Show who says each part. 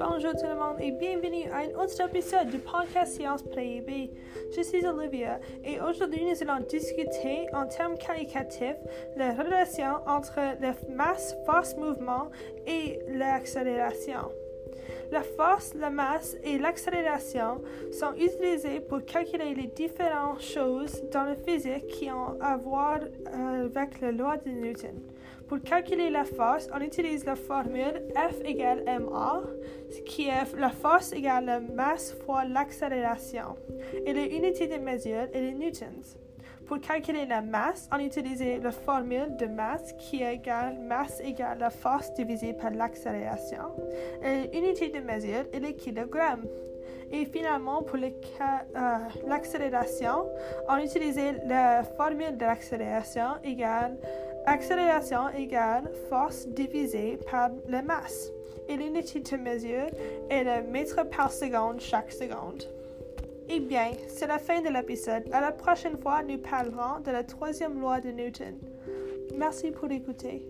Speaker 1: Bonjour tout le monde et bienvenue à un autre épisode du podcast Science Pré Je suis Olivia et aujourd'hui nous allons discuter en termes qualitatifs la relation entre la masse, force, mouvement et l'accélération. La force, la masse et l'accélération sont utilisés pour calculer les différentes choses dans la physique qui ont à voir euh, avec la loi de Newton. Pour calculer la force, on utilise la formule F égale ma, qui est la force égale la masse fois l'accélération, et l'unité de mesure est les newtons. Pour calculer la masse, on utilise la formule de masse qui est égale masse égale la force divisée par l'accélération. L'unité de mesure est le kilogramme. Et finalement, pour euh, l'accélération, on utilise la formule de l'accélération égale accélération égale force divisée par la masse. Et l'unité de mesure est le mètre par seconde chaque seconde. Eh bien, c'est la fin de l'épisode. À la prochaine fois, nous parlerons de la troisième loi de Newton. Merci pour écouter.